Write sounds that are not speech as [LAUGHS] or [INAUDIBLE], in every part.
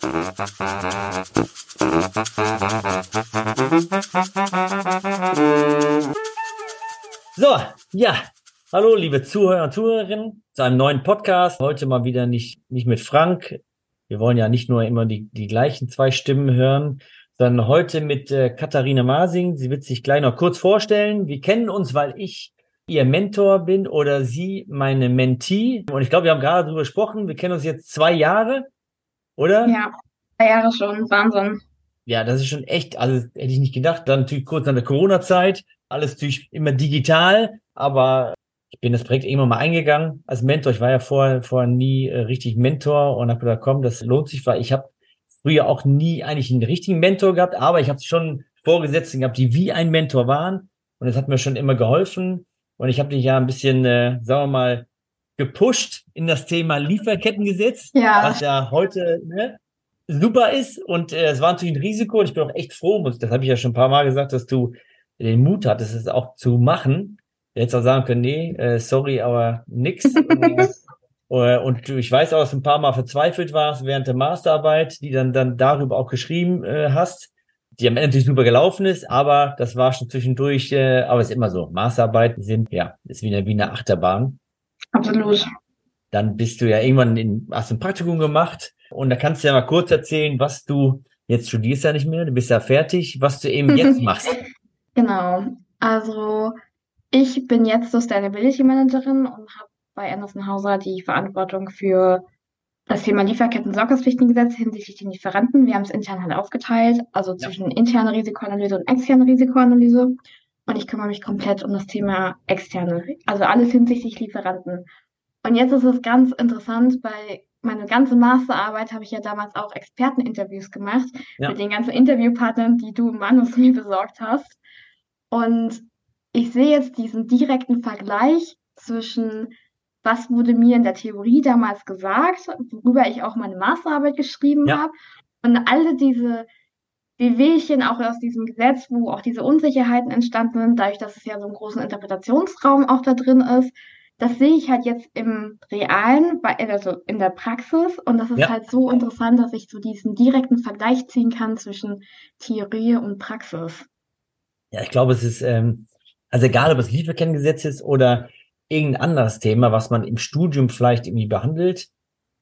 So, ja, hallo liebe Zuhörer und Zuhörerinnen zu einem neuen Podcast. Heute mal wieder nicht, nicht mit Frank. Wir wollen ja nicht nur immer die, die gleichen zwei Stimmen hören, sondern heute mit äh, Katharina Masing. Sie wird sich gleich noch kurz vorstellen. Wir kennen uns, weil ich ihr Mentor bin oder sie meine Mentee. Und ich glaube, wir haben gerade darüber gesprochen. Wir kennen uns jetzt zwei Jahre, oder? Ja, zwei Jahre schon. Wahnsinn. Ja, das ist schon echt, also hätte ich nicht gedacht. Dann natürlich kurz an der Corona-Zeit, alles natürlich immer digital, aber ich bin das Projekt irgendwann mal eingegangen als Mentor. Ich war ja vorher, vorher nie äh, richtig Mentor und habe gesagt, komm, das lohnt sich, weil ich habe früher auch nie eigentlich einen richtigen Mentor gehabt, aber ich habe schon Vorgesetzten gehabt, die wie ein Mentor waren und das hat mir schon immer geholfen. Und ich habe dich ja ein bisschen, äh, sagen wir mal, gepusht in das Thema Lieferkettengesetz, ja. was ja heute ne, super ist. Und äh, es war natürlich ein Risiko und ich bin auch echt froh, das habe ich ja schon ein paar Mal gesagt, dass du den Mut hattest, es auch zu machen. Du hättest auch sagen können, nee, äh, sorry, aber nix. [LAUGHS] Äh, und ich weiß auch, dass du ein paar Mal verzweifelt warst während der Masterarbeit, die dann, dann darüber auch geschrieben äh, hast die am Ende natürlich super gelaufen ist, aber das war schon zwischendurch, äh, aber ist immer so. Maßarbeiten sind, ja, ist wie eine, wie eine Achterbahn. Absolut. Dann bist du ja irgendwann in, hast ein Praktikum gemacht und da kannst du ja mal kurz erzählen, was du, jetzt studierst ja nicht mehr, du bist ja fertig, was du eben jetzt [LAUGHS] machst. Genau. Also ich bin jetzt Sustainability Managerin und habe bei Anderson Hauser die Verantwortung für das Thema Lieferketten-Sorgfaltspflichtengesetz hinsichtlich den Lieferanten. Wir haben es intern halt aufgeteilt, also zwischen ja. interner Risikoanalyse und externer Risikoanalyse. Und ich kümmere mich komplett um das Thema externe, also alles hinsichtlich Lieferanten. Und jetzt ist es ganz interessant, weil meine ganze Masterarbeit habe ich ja damals auch Experteninterviews gemacht ja. mit den ganzen Interviewpartnern, die du, Manus, [LAUGHS] mir besorgt hast. Und ich sehe jetzt diesen direkten Vergleich zwischen was wurde mir in der Theorie damals gesagt, worüber ich auch meine Masterarbeit geschrieben ja. habe. Und alle diese Wehwehchen auch aus diesem Gesetz, wo auch diese Unsicherheiten entstanden sind, dadurch, dass es ja so einen großen Interpretationsraum auch da drin ist, das sehe ich halt jetzt im Realen, also in der Praxis. Und das ist ja. halt so interessant, dass ich so diesen direkten Vergleich ziehen kann zwischen Theorie und Praxis. Ja, ich glaube, es ist, ähm, also egal, ob es Lieferkenngesetz ist oder irgendein anderes Thema, was man im Studium vielleicht irgendwie behandelt.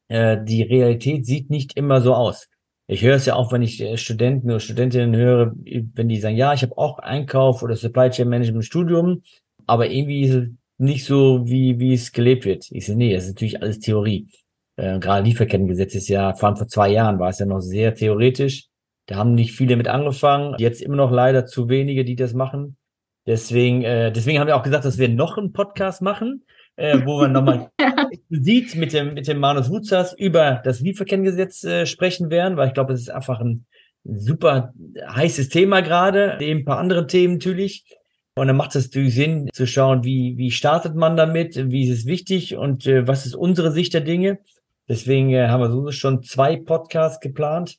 Äh, die Realität sieht nicht immer so aus. Ich höre es ja auch, wenn ich äh, Studenten oder Studentinnen höre, wenn die sagen, ja, ich habe auch Einkauf oder Supply Chain Management Studium, aber irgendwie ist es nicht so, wie, wie es gelebt wird. Ich sage, nee, das ist natürlich alles Theorie. Äh, gerade Lieferkettengesetz ist ja, vor allem vor zwei Jahren war es ja noch sehr theoretisch. Da haben nicht viele mit angefangen. Jetzt immer noch leider zu wenige, die das machen. Deswegen, äh, deswegen haben wir auch gesagt, dass wir noch einen Podcast machen, äh, wo wir nochmal [LAUGHS] explizit mit dem, mit dem Manus Wutzas über das Lieferkenngesetz äh, sprechen werden, weil ich glaube, es ist einfach ein super heißes Thema gerade, neben ein paar anderen Themen natürlich. Und dann macht es natürlich Sinn zu schauen, wie, wie startet man damit, wie ist es wichtig und äh, was ist unsere Sicht der Dinge. Deswegen äh, haben wir so schon zwei Podcasts geplant.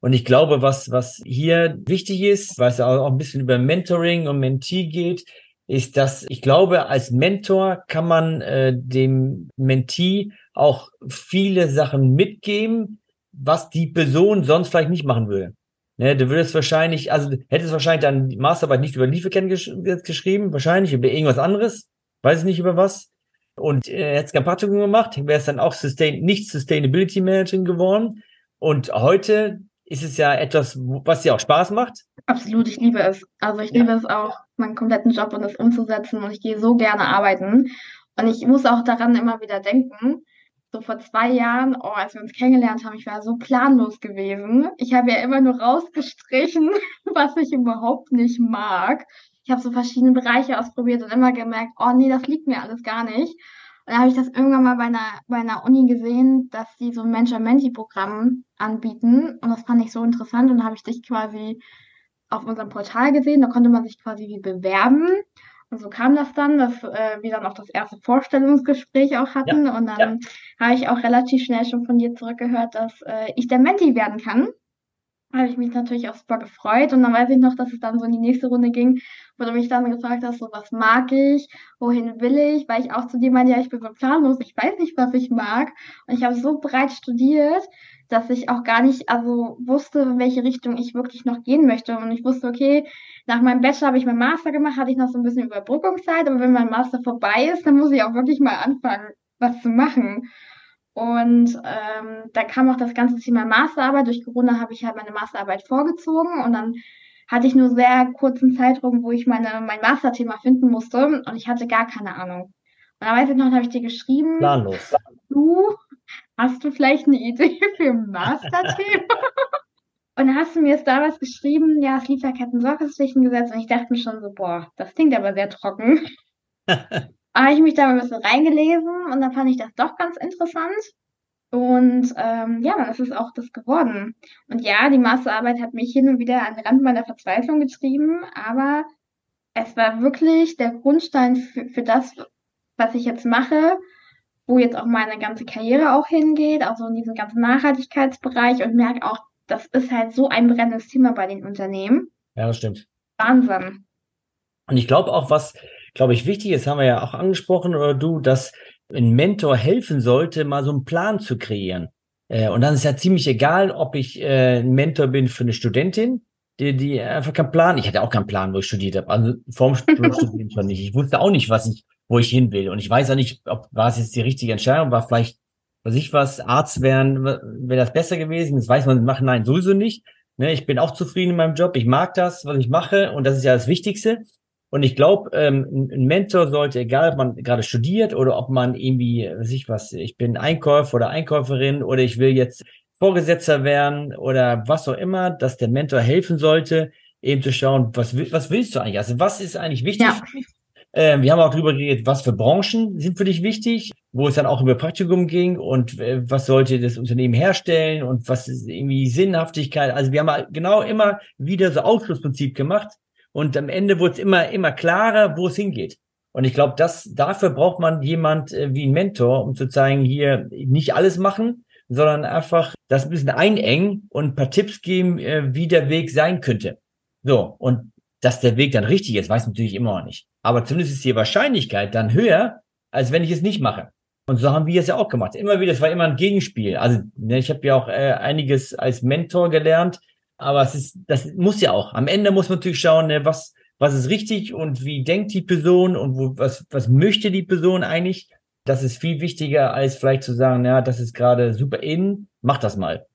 Und ich glaube, was, was hier wichtig ist, weil es auch ein bisschen über Mentoring und Mentee geht, ist, dass ich glaube, als Mentor kann man äh, dem Mentee auch viele Sachen mitgeben, was die Person sonst vielleicht nicht machen würde. Ne, du würdest wahrscheinlich, also hättest wahrscheinlich dann die Masterarbeit nicht über Lieferketten gesch geschrieben, wahrscheinlich über irgendwas anderes, weiß ich nicht über was. Und äh, hättest kein Praktikum gemacht, wäre es dann auch Sustain nicht Sustainability Managing geworden. Und heute ist es ja etwas, was dir auch Spaß macht. Absolut, ich liebe es. Also ich ja. liebe es auch, meinen kompletten Job und das umzusetzen und ich gehe so gerne arbeiten. Und ich muss auch daran immer wieder denken, so vor zwei Jahren, oh, als wir uns kennengelernt haben, ich war so planlos gewesen. Ich habe ja immer nur rausgestrichen, [LAUGHS] was ich überhaupt nicht mag. Ich habe so verschiedene Bereiche ausprobiert und immer gemerkt, oh nee, das liegt mir alles gar nicht. Und da habe ich das irgendwann mal bei einer, bei einer Uni gesehen, dass die so ein Mentor-Menti-Programm anbieten. Und das fand ich so interessant. Und habe ich dich quasi auf unserem Portal gesehen. Da konnte man sich quasi wie bewerben. Und so kam das dann, dass äh, wir dann auch das erste Vorstellungsgespräch auch hatten. Ja, und dann ja. habe ich auch relativ schnell schon von dir zurückgehört, dass äh, ich der Menti werden kann. Habe ich mich natürlich auch super gefreut. Und dann weiß ich noch, dass es dann so in die nächste Runde ging, wo du mich dann gefragt hast, so was mag ich, wohin will ich, weil ich auch zu dir meinte, ja, ich bin so planlos, ich weiß nicht, was ich mag. Und ich habe so breit studiert, dass ich auch gar nicht, also wusste, in welche Richtung ich wirklich noch gehen möchte. Und ich wusste, okay, nach meinem Bachelor habe ich meinen Master gemacht, hatte ich noch so ein bisschen Überbrückungszeit, aber wenn mein Master vorbei ist, dann muss ich auch wirklich mal anfangen, was zu machen. Und ähm, da kam auch das ganze Thema Masterarbeit. Durch Corona habe ich halt meine Masterarbeit vorgezogen und dann hatte ich nur sehr kurzen Zeitraum, wo ich meine, mein Masterthema finden musste und ich hatte gar keine Ahnung. Und da weiß ich noch, habe ich dir geschrieben, Planlos. du, hast du vielleicht eine Idee [LAUGHS] für ein Masterthema? und dann hast du mir jetzt damals geschrieben, ja, das Lieferketten-Sorgfaltspflichtengesetz und ich dachte mir schon so, boah, das klingt aber sehr trocken. [LAUGHS] habe ich mich da ein bisschen reingelesen und dann fand ich das doch ganz interessant. Und ähm, ja, dann ist es auch das geworden. Und ja, die Masterarbeit hat mich hin und wieder an den Rand meiner Verzweiflung getrieben, aber es war wirklich der Grundstein für, für das, was ich jetzt mache, wo jetzt auch meine ganze Karriere auch hingeht, also in diesem ganzen Nachhaltigkeitsbereich und merke auch, das ist halt so ein brennendes Thema bei den Unternehmen. Ja, das stimmt. Wahnsinn. Und ich glaube auch, was, glaube ich, wichtig ist, haben wir ja auch angesprochen, oder du, dass ein Mentor helfen sollte, mal so einen Plan zu kreieren. Äh, und dann ist ja ziemlich egal, ob ich äh, ein Mentor bin für eine Studentin, die, die einfach keinen Plan, ich hatte auch keinen Plan, wo ich studiert habe, also vorm [LAUGHS] Studieren schon nicht. Ich wusste auch nicht, was ich, wo ich hin will. Und ich weiß auch nicht, ob war es jetzt die richtige Entscheidung, war vielleicht, was ich was, Arzt wären, wäre das besser gewesen. Das weiß man machen, nein, sowieso nicht. Ne, ich bin auch zufrieden in meinem Job, ich mag das, was ich mache, und das ist ja das Wichtigste. Und ich glaube, ähm, ein Mentor sollte, egal ob man gerade studiert oder ob man irgendwie, weiß ich was, ich bin Einkäufer oder Einkäuferin oder ich will jetzt Vorgesetzter werden oder was auch immer, dass der Mentor helfen sollte, eben zu schauen, was, was willst du eigentlich? Also was ist eigentlich wichtig? Ja. Ähm, wir haben auch darüber geredet, was für Branchen sind für dich wichtig, wo es dann auch über Praktikum ging und äh, was sollte das Unternehmen herstellen und was ist irgendwie Sinnhaftigkeit. Also wir haben genau immer wieder so Ausschlussprinzip gemacht und am Ende wurde es immer, immer klarer, wo es hingeht. Und ich glaube, dass dafür braucht man jemand äh, wie ein Mentor, um zu zeigen, hier nicht alles machen, sondern einfach das ein bisschen einengen und ein paar Tipps geben, äh, wie der Weg sein könnte. So, und dass der Weg dann richtig ist, weiß natürlich immer noch nicht. Aber zumindest ist die Wahrscheinlichkeit dann höher, als wenn ich es nicht mache. Und so haben wir es ja auch gemacht. Immer wieder, es war immer ein Gegenspiel. Also ne, ich habe ja auch äh, einiges als Mentor gelernt, aber es ist, das muss ja auch. Am Ende muss man natürlich schauen, ne, was, was ist richtig und wie denkt die Person und wo, was, was möchte die Person eigentlich. Das ist viel wichtiger, als vielleicht zu sagen, ja, das ist gerade super in, mach das mal.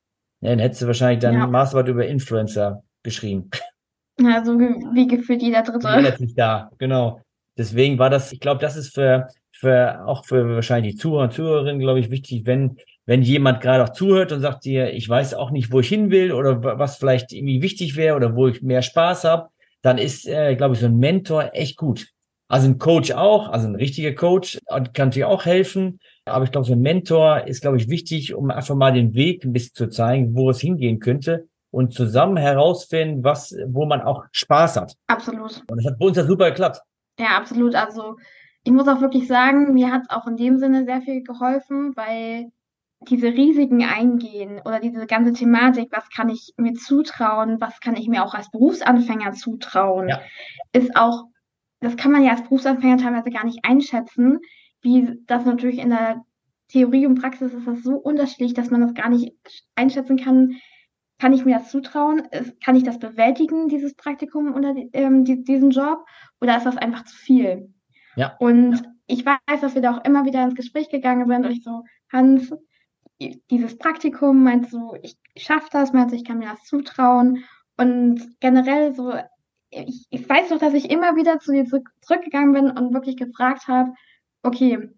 Ja, dann hättest du wahrscheinlich dann ja. Masterarbeit über Influencer geschrieben. Ja, so wie gefühlt jeder Dritte. Letztlich da, genau. Deswegen war das, ich glaube, das ist für, für auch für wahrscheinlich die Zuhörer und Zuhörerinnen, glaube ich, wichtig, wenn wenn jemand gerade auch zuhört und sagt dir, ich weiß auch nicht, wo ich hin will oder was vielleicht irgendwie wichtig wäre oder wo ich mehr Spaß habe, dann ist, äh, glaube ich, so ein Mentor echt gut. Also ein Coach auch, also ein richtiger Coach kann dir auch helfen. Aber ich glaube, so ein Mentor ist, glaube ich, wichtig, um einfach mal den Weg ein bisschen zu zeigen, wo es hingehen könnte und zusammen herausfinden, was, wo man auch Spaß hat. Absolut. Und das hat bei uns ja super geklappt. Ja, absolut. Also ich muss auch wirklich sagen, mir hat es auch in dem Sinne sehr viel geholfen, weil diese Risiken eingehen oder diese ganze Thematik, was kann ich mir zutrauen, was kann ich mir auch als Berufsanfänger zutrauen, ja. ist auch, das kann man ja als Berufsanfänger teilweise gar nicht einschätzen, wie das natürlich in der Theorie und Praxis ist das so unterschiedlich, dass man das gar nicht einschätzen kann. Kann ich mir das zutrauen? Kann ich das bewältigen, dieses Praktikum oder ähm, diesen Job? Oder ist das einfach zu viel? Ja. Und ich weiß, dass wir da auch immer wieder ins Gespräch gegangen sind und ich so, Hans, dieses Praktikum, meinst du, ich schaffe das, meinst du, ich kann mir das zutrauen? Und generell so, ich, ich weiß doch, dass ich immer wieder zu dir zurück, zurückgegangen bin und wirklich gefragt habe, okay,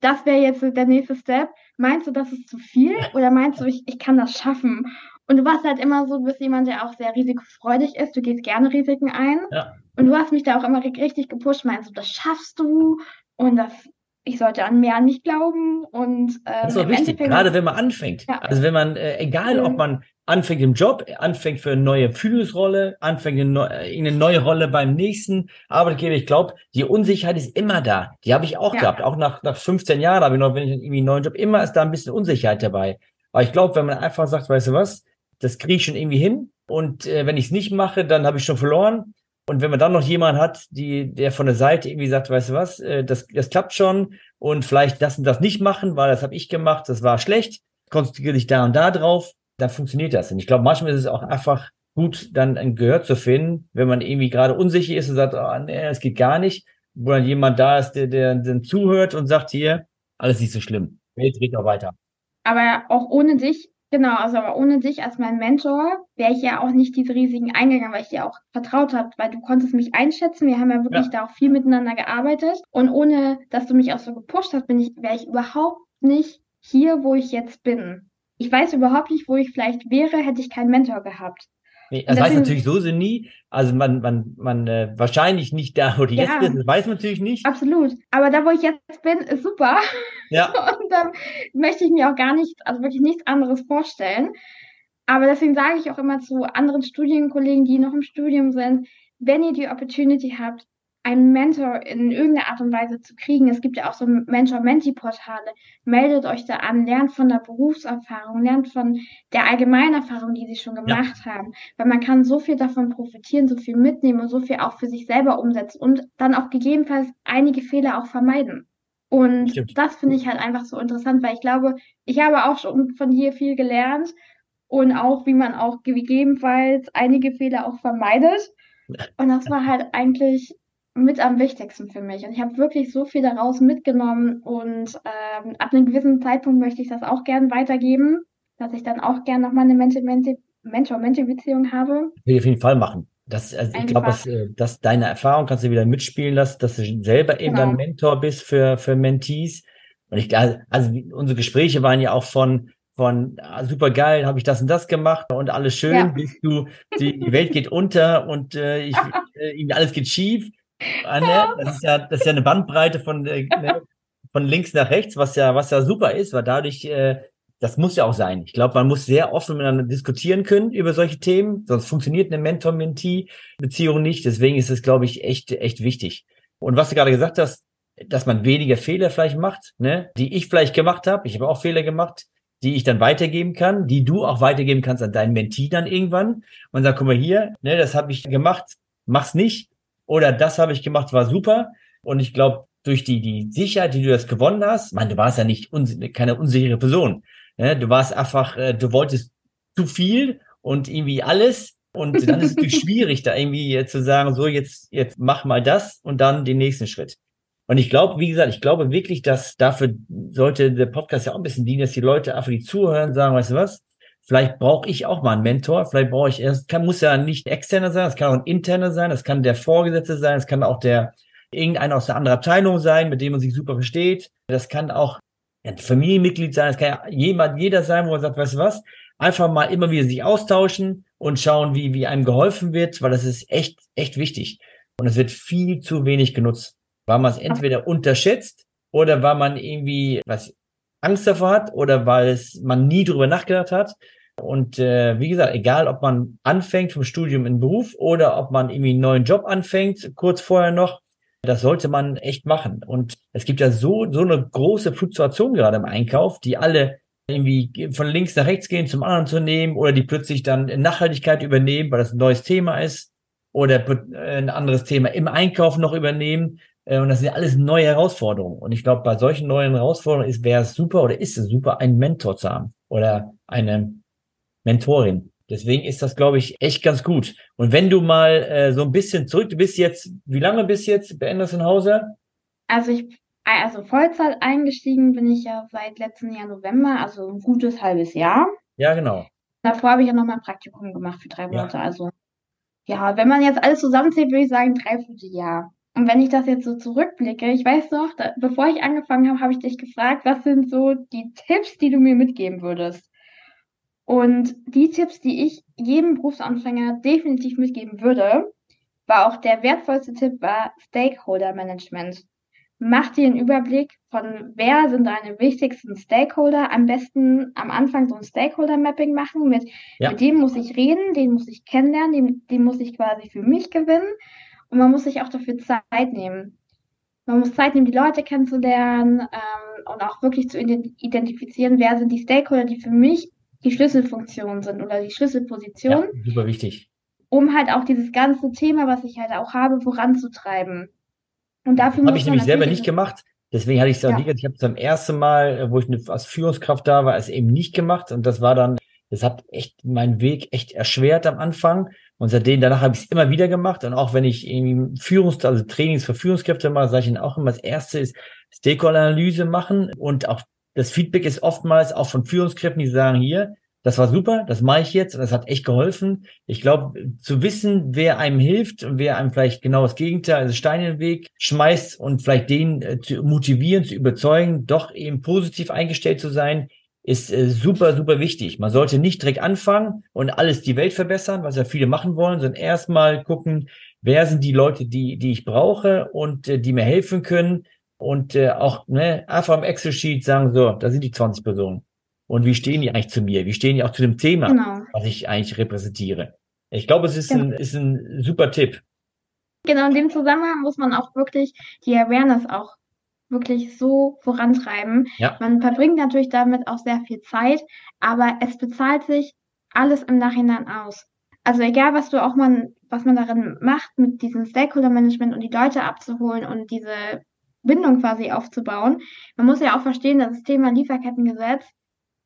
das wäre jetzt der nächste Step. Meinst du, das ist zu viel oder meinst du, ich, ich kann das schaffen? Und du warst halt immer so, du bist jemand, der auch sehr risikofreudig ist. Du gehst gerne Risiken ein. Ja. Und du hast mich da auch immer richtig gepusht. Meinst du, das schaffst du? Und das ich sollte an mehr an mich glauben und ähm, das ist auch wichtig, Endeffekt gerade wenn man anfängt. Ja. Also wenn man, äh, egal mhm. ob man anfängt im Job, anfängt für eine neue Führungsrolle, anfängt eine, neue, eine neue Rolle beim nächsten Arbeitgeber, ich glaube, die Unsicherheit ist immer da. Die habe ich auch ja. gehabt, auch nach, nach 15 Jahren habe ich noch, wenn ich irgendwie einen neuen Job, immer ist da ein bisschen Unsicherheit dabei. Aber ich glaube, wenn man einfach sagt, weißt du was, das kriege ich schon irgendwie hin, Und äh, wenn ich es nicht mache, dann habe ich schon verloren. Und wenn man dann noch jemanden hat, die, der von der Seite irgendwie sagt, weißt du was, äh, das, das klappt schon und vielleicht das und das nicht machen, weil das habe ich gemacht, das war schlecht, konzentriere dich da und da drauf, dann funktioniert das. Und ich glaube, manchmal ist es auch einfach gut, dann ein Gehör zu finden, wenn man irgendwie gerade unsicher ist und sagt, oh, nee, es geht gar nicht, wo dann jemand da ist, der, der dann zuhört und sagt hier, alles nicht so schlimm. Jetzt geht auch weiter. Aber auch ohne dich Genau, also aber ohne dich als mein Mentor wäre ich ja auch nicht diese Risiken eingegangen, weil ich dir auch vertraut habe, weil du konntest mich einschätzen. Wir haben ja wirklich ja. da auch viel miteinander gearbeitet. Und ohne, dass du mich auch so gepusht hast, bin ich, wäre ich überhaupt nicht hier, wo ich jetzt bin. Ich weiß überhaupt nicht, wo ich vielleicht wäre, hätte ich keinen Mentor gehabt. Nee, das weiß natürlich so sind nie. Also man, man, man äh, wahrscheinlich nicht da, wo die ja, jetzt ist, das weiß man natürlich nicht. Absolut. Aber da, wo ich jetzt bin, ist super. Ja. [LAUGHS] Und dann möchte ich mir auch gar nicht, also wirklich nichts anderes vorstellen. Aber deswegen sage ich auch immer zu anderen Studienkollegen, die noch im Studium sind, wenn ihr die Opportunity habt, einen Mentor in irgendeiner Art und Weise zu kriegen. Es gibt ja auch so Mentor-Menti-Portale. Meldet euch da an, lernt von der Berufserfahrung, lernt von der Allgemeinerfahrung, die sie schon gemacht ja. haben. Weil man kann so viel davon profitieren, so viel mitnehmen und so viel auch für sich selber umsetzen und dann auch gegebenenfalls einige Fehler auch vermeiden. Und Stimmt. das finde ich halt einfach so interessant, weil ich glaube, ich habe auch schon von hier viel gelernt und auch, wie man auch gegebenenfalls einige Fehler auch vermeidet. Und das war halt eigentlich mit am wichtigsten für mich. Und ich habe wirklich so viel daraus mitgenommen und ähm, ab einem gewissen Zeitpunkt möchte ich das auch gern weitergeben, dass ich dann auch gern nochmal eine Mentor-Mentor-Beziehung habe. Will ich auf jeden Fall machen. Das, also ich glaube, dass, äh, dass deine Erfahrung kannst du wieder mitspielen lassen, dass du selber eben genau. ein Mentor bist für, für Mentees. Und ich, also, also unsere Gespräche waren ja auch von, von ah, super geil, habe ich das und das gemacht und alles schön, ja. bis du, die, die Welt geht unter und äh, ich, [LAUGHS] äh, alles geht schief. Ah, ne? Das ist ja, das ist ja eine Bandbreite von, äh, ne? von links nach rechts, was ja, was ja super ist, weil dadurch, äh, das muss ja auch sein. Ich glaube, man muss sehr offen miteinander diskutieren können über solche Themen, sonst funktioniert eine Mentor-Mentee-Beziehung nicht. Deswegen ist es, glaube ich, echt, echt wichtig. Und was du gerade gesagt hast, dass man weniger Fehler vielleicht macht, ne, die ich vielleicht gemacht habe. Ich habe auch Fehler gemacht, die ich dann weitergeben kann, die du auch weitergeben kannst an deinen Mentee dann irgendwann und sag, guck mal hier, ne, das habe ich gemacht, mach's nicht oder das habe ich gemacht, war super. Und ich glaube, durch die, die Sicherheit, die du das gewonnen hast, man, du warst ja nicht uns, keine unsichere Person. Ne? Du warst einfach, äh, du wolltest zu viel und irgendwie alles. Und dann ist es natürlich [LAUGHS] schwierig, da irgendwie zu sagen, so jetzt, jetzt mach mal das und dann den nächsten Schritt. Und ich glaube, wie gesagt, ich glaube wirklich, dass dafür sollte der Podcast ja auch ein bisschen dienen, dass die Leute einfach die zuhören, sagen, weißt du was? Vielleicht brauche ich auch mal einen Mentor. Vielleicht brauche ich, es kann, muss ja nicht externer sein, es kann auch ein interner sein, es kann der Vorgesetzte sein, es kann auch der irgendeiner aus einer anderen Abteilung sein, mit dem man sich super versteht. Das kann auch ein Familienmitglied sein, es kann ja jemand, jeder sein, wo man sagt, weißt du was, einfach mal immer wieder sich austauschen und schauen, wie, wie einem geholfen wird, weil das ist echt, echt wichtig. Und es wird viel zu wenig genutzt, weil man es entweder unterschätzt oder weil man irgendwie, was Angst davor hat oder weil es man nie drüber nachgedacht hat. Und äh, wie gesagt, egal ob man anfängt vom Studium in Beruf oder ob man irgendwie einen neuen Job anfängt, kurz vorher noch, das sollte man echt machen. Und es gibt ja so, so eine große Fluktuation gerade im Einkauf, die alle irgendwie von links nach rechts gehen zum anderen zu nehmen oder die plötzlich dann Nachhaltigkeit übernehmen, weil das ein neues Thema ist oder ein anderes Thema im Einkauf noch übernehmen. Äh, und das sind ja alles neue Herausforderungen. Und ich glaube, bei solchen neuen Herausforderungen wäre es super oder ist es super, einen Mentor zu haben oder eine Mentorin. Deswegen ist das, glaube ich, echt ganz gut. Und wenn du mal äh, so ein bisschen zurück, du bist jetzt, wie lange bist du jetzt bei Anderson Hauser? Also ich, also Vollzeit eingestiegen bin ich ja seit letzten Jahr November, also ein gutes halbes Jahr. Ja, genau. Davor habe ich ja noch mal ein Praktikum gemacht für drei Monate. Ja. Also ja, wenn man jetzt alles zusammenzählt, würde ich sagen, drei Jahr. Und wenn ich das jetzt so zurückblicke, ich weiß noch, da, bevor ich angefangen habe, habe ich dich gefragt, was sind so die Tipps, die du mir mitgeben würdest? Und die Tipps, die ich jedem Berufsanfänger definitiv mitgeben würde, war auch der wertvollste Tipp, war Stakeholder Management. Mach dir einen Überblick von, wer sind deine wichtigsten Stakeholder. Am besten am Anfang so ein Stakeholder-Mapping machen mit, ja. mit dem muss ich reden, den muss ich kennenlernen, den, den muss ich quasi für mich gewinnen. Und man muss sich auch dafür Zeit nehmen. Man muss Zeit nehmen, die Leute kennenzulernen ähm, und auch wirklich zu identifizieren, wer sind die Stakeholder, die für mich die Schlüsselfunktionen sind oder die Schlüsselpositionen. Ja, super wichtig. Um halt auch dieses ganze Thema, was ich halt auch habe, voranzutreiben. Und dafür habe ich nämlich selber nicht gemacht. Deswegen hatte ich es auch ja. nicht. Ich habe es beim ersten Mal, äh, wo ich als Führungskraft da war, es eben nicht gemacht. Und das war dann, das hat echt meinen Weg echt erschwert am Anfang. Und seitdem, danach habe ich es immer wieder gemacht. Und auch wenn ich irgendwie Führungs-, also Trainings für Führungskräfte mache, sage ich ihnen auch immer, das erste ist Stakeholder-Analyse machen. Und auch das Feedback ist oftmals auch von Führungskräften, die sagen, hier, das war super, das mache ich jetzt das hat echt geholfen. Ich glaube, zu wissen, wer einem hilft und wer einem vielleicht genau das Gegenteil, also Stein in den Weg schmeißt und vielleicht den äh, zu motivieren, zu überzeugen, doch eben positiv eingestellt zu sein, ist äh, super, super wichtig. Man sollte nicht direkt anfangen und alles die Welt verbessern, was ja viele machen wollen, sondern erstmal gucken, wer sind die Leute, die, die ich brauche und äh, die mir helfen können und äh, auch ne, einfach am Excel-Sheet sagen, so, da sind die 20 Personen und wie stehen die eigentlich zu mir? Wie stehen die auch zu dem Thema, genau. was ich eigentlich repräsentiere? Ich glaube, es ist, ja. ein, ist ein super Tipp. Genau, in dem Zusammenhang muss man auch wirklich die Awareness auch wirklich so vorantreiben. Ja. Man verbringt natürlich damit auch sehr viel Zeit, aber es bezahlt sich alles im Nachhinein aus. Also egal, was du auch man, was man darin macht, mit diesem Stakeholder-Management und die Leute abzuholen und diese Bindung quasi aufzubauen. Man muss ja auch verstehen, dass das Thema Lieferkettengesetz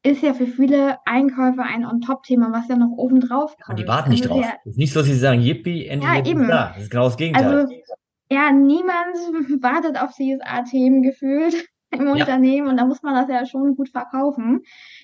ist ja für viele Einkäufer ein On-Top-Thema, was ja noch oben drauf kommt. die warten nicht also drauf. Ja, ist nicht so, dass sie sagen, yippie, endlich ja, eben. da. Das ist genau das Gegenteil. Also, ja, niemand [LAUGHS] wartet auf CSA-Themen gefühlt [LAUGHS] im ja. Unternehmen und da muss man das ja schon gut verkaufen.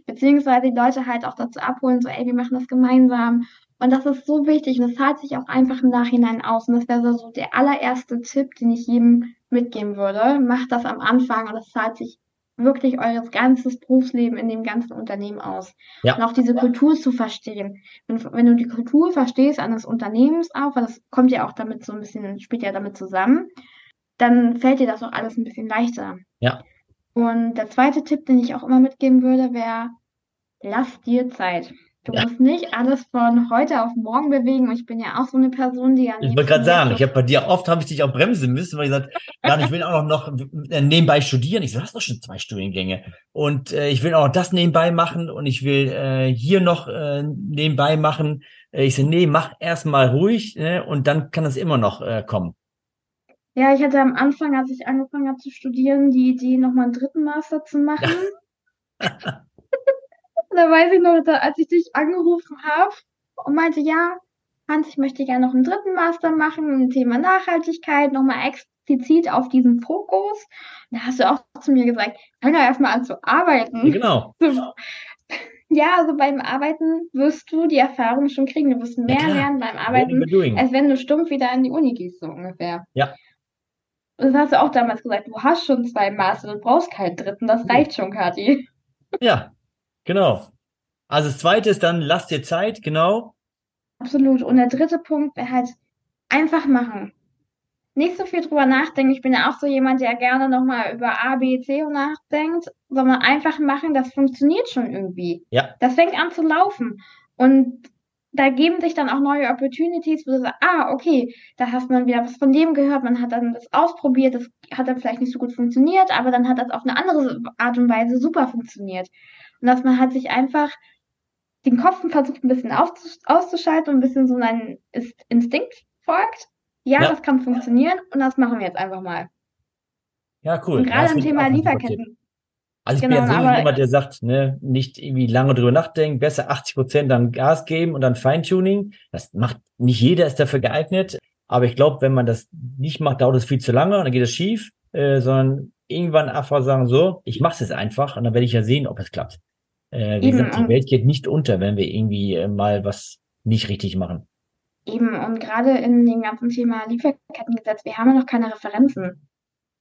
Beziehungsweise die Leute halt auch dazu abholen, so, ey, wir machen das gemeinsam. Und das ist so wichtig und das zahlt sich auch einfach im Nachhinein aus. Und das wäre so der allererste Tipp, den ich jedem mitgeben würde. Macht das am Anfang und das zahlt sich wirklich eures ganzes Berufsleben in dem ganzen Unternehmen aus. Ja. Und auch diese Kultur zu verstehen. Wenn, wenn du die Kultur verstehst eines Unternehmens auch, weil das kommt ja auch damit so ein bisschen, spielt ja damit zusammen, dann fällt dir das auch alles ein bisschen leichter. Ja. Und der zweite Tipp, den ich auch immer mitgeben würde, wäre, lass dir Zeit. Du ja. musst nicht alles von heute auf morgen bewegen. Und ich bin ja auch so eine Person, die ja Ich wollte gerade sagen, ich habe bei dir oft habe ich dich auch bremsen müssen, weil ich gesagt, ja, ich will auch noch, noch äh, nebenbei studieren. Ich so, du hast doch schon zwei Studiengänge und äh, ich will auch das nebenbei machen und ich will äh, hier noch äh, nebenbei machen. Äh, ich so, nee, mach erstmal ruhig ne, und dann kann es immer noch äh, kommen. Ja, ich hatte am Anfang, als ich angefangen habe zu studieren, die Idee, nochmal einen dritten Master zu machen. [LAUGHS] Ja. da weiß ich noch, als ich dich angerufen habe und meinte, ja, Hans, ich möchte gerne noch einen dritten Master machen im Thema Nachhaltigkeit, nochmal explizit auf diesen Fokus. da hast du auch zu mir gesagt, fang doch erstmal an zu arbeiten. Genau. Ja, also beim Arbeiten wirst du die Erfahrung schon kriegen. Du wirst mehr ja, lernen beim Arbeiten, als wenn du stumpf wieder in die Uni gehst, so ungefähr. Ja. Und das hast du auch damals gesagt, du hast schon zwei Master, du brauchst keinen dritten, das reicht schon, Kathi. Ja, Genau. Also das zweite ist dann, lass dir Zeit, genau. Absolut. Und der dritte Punkt wäre halt einfach machen. Nicht so viel drüber nachdenken. Ich bin ja auch so jemand, der gerne nochmal über A, B, C nachdenkt, sondern einfach machen, das funktioniert schon irgendwie. Ja. Das fängt an zu laufen. Und da geben sich dann auch neue Opportunities, wo du sagst, ah, okay, da hast man wieder was von dem gehört, man hat dann das ausprobiert, das hat dann vielleicht nicht so gut funktioniert, aber dann hat das auf eine andere Art und Weise super funktioniert. Und dass man halt sich einfach den Kopf versucht, ein bisschen auszuschalten und ein bisschen so einen Instinkt folgt. Ja, ja, das kann funktionieren und das machen wir jetzt einfach mal. Ja, cool. Und gerade im Thema Lieferketten. Also ich genau, bin ja so jemand, der sagt, ne, nicht irgendwie lange drüber nachdenken, besser 80 Prozent dann Gas geben und dann Feintuning. Das macht nicht jeder ist dafür geeignet. Aber ich glaube, wenn man das nicht macht, dauert es viel zu lange und dann geht es schief, äh, sondern irgendwann einfach sagen, so, ich mache es jetzt einfach und dann werde ich ja sehen, ob es klappt. Äh, wie Eben, gesagt, die Welt geht nicht unter, wenn wir irgendwie äh, mal was nicht richtig machen. Eben, und gerade in dem ganzen Thema Lieferkettengesetz, wir haben ja noch keine Referenzen.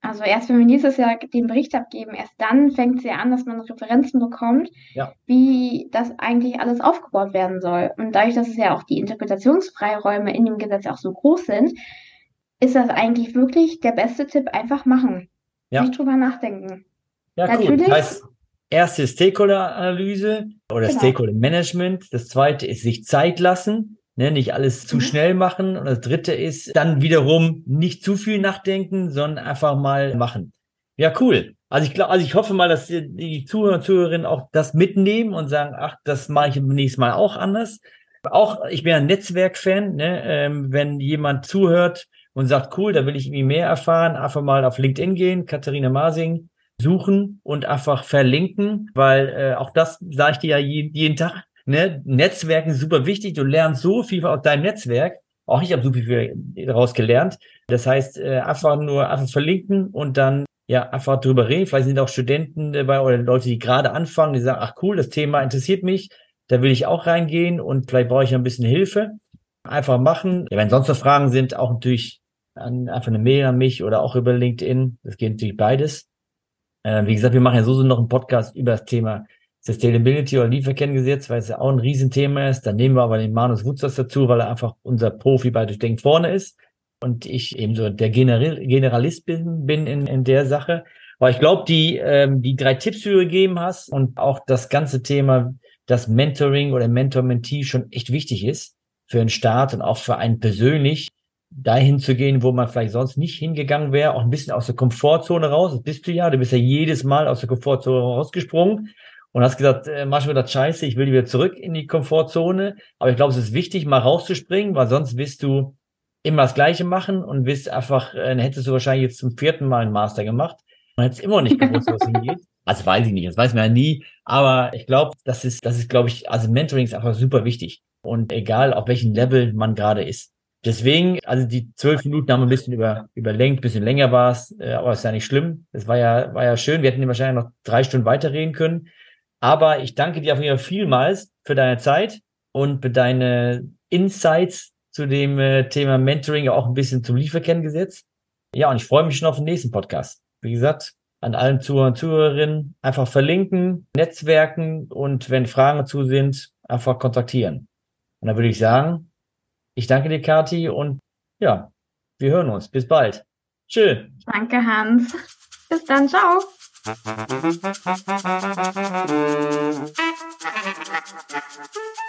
Also erst wenn wir nächstes Jahr den Bericht abgeben, erst dann fängt es ja an, dass man Referenzen bekommt, ja. wie das eigentlich alles aufgebaut werden soll. Und dadurch, dass es ja auch die Interpretationsfreiräume in dem Gesetz auch so groß sind, ist das eigentlich wirklich der beste Tipp, einfach machen. Ja. Nicht drüber nachdenken. Ja, Natürlich, cool. Das heißt, erste Stakeholder-Analyse oder genau. Stakeholder-Management. Das zweite ist sich Zeit lassen, ne, nicht alles zu mhm. schnell machen. Und das dritte ist dann wiederum nicht zu viel nachdenken, sondern einfach mal machen. Ja, cool. Also ich glaube, also ich hoffe mal, dass die Zuhörer und Zuhörerinnen auch das mitnehmen und sagen, ach, das mache ich beim nächsten Mal auch anders. Auch, ich bin ein Netzwerkfan, ne? ähm, wenn jemand zuhört und sagt, cool, da will ich irgendwie mehr erfahren, einfach mal auf LinkedIn gehen, Katharina Masing suchen und einfach verlinken, weil äh, auch das sage ich dir ja jeden, jeden Tag, ne? Netzwerken ist super wichtig, du lernst so viel aus deinem Netzwerk, auch ich habe super viel daraus gelernt. Das heißt, äh, einfach nur einfach verlinken und dann ja, einfach drüber reden. Vielleicht sind auch Studenten dabei oder Leute, die gerade anfangen, die sagen, ach cool, das Thema interessiert mich, da will ich auch reingehen und vielleicht brauche ich ein bisschen Hilfe. Einfach machen. Ja, wenn sonst noch Fragen sind, auch natürlich an, einfach eine Mail an mich oder auch über LinkedIn. Das geht natürlich beides. Äh, wie gesagt, wir machen ja so, noch einen Podcast über das Thema Sustainability oder Lieferkettengesetz, weil es ja auch ein Riesenthema ist. Dann nehmen wir aber den Manus Wutzers dazu, weil er einfach unser Profi bei Durchdenken vorne ist und ich eben so der General, Generalist bin, bin in, in der Sache. Aber ich glaube, die, ähm, die drei Tipps, die du gegeben hast und auch das ganze Thema, dass Mentoring oder Mentor-Mentee schon echt wichtig ist für einen Start und auch für einen persönlich, dahin zu gehen, wo man vielleicht sonst nicht hingegangen wäre, auch ein bisschen aus der Komfortzone raus. Das bist du ja, du bist ja jedes Mal aus der Komfortzone rausgesprungen und hast gesagt, äh, mach schon wieder Scheiße, ich will wieder zurück in die Komfortzone. Aber ich glaube, es ist wichtig, mal rauszuspringen, weil sonst wirst du immer das Gleiche machen und bist einfach, äh, dann hättest du wahrscheinlich jetzt zum vierten Mal einen Master gemacht und hättest immer noch nicht gewusst, wo es hingeht. [LAUGHS] Also weiß ich nicht, das weiß man ja nie. Aber ich glaube, das ist, das ist, glaube ich, also Mentoring ist einfach super wichtig. Und egal, auf welchem Level man gerade ist. Deswegen, also die zwölf Minuten haben wir ein bisschen über, überlenkt, bisschen länger war es, äh, aber ist ja nicht schlimm. Es war ja, war ja schön. Wir hätten wahrscheinlich noch drei Stunden weiterreden können. Aber ich danke dir auf jeden Fall vielmals für deine Zeit und für deine Insights zu dem äh, Thema Mentoring auch ein bisschen zum Lieferkennengesetz. Ja, und ich freue mich schon auf den nächsten Podcast. Wie gesagt, an allen Zuhörer und Zuhörerinnen einfach verlinken, Netzwerken und wenn Fragen dazu sind, einfach kontaktieren. Und dann würde ich sagen, ich danke dir, Kati, und ja, wir hören uns. Bis bald. Tschö. Danke, Hans. Bis dann. Ciao. [LAUGHS]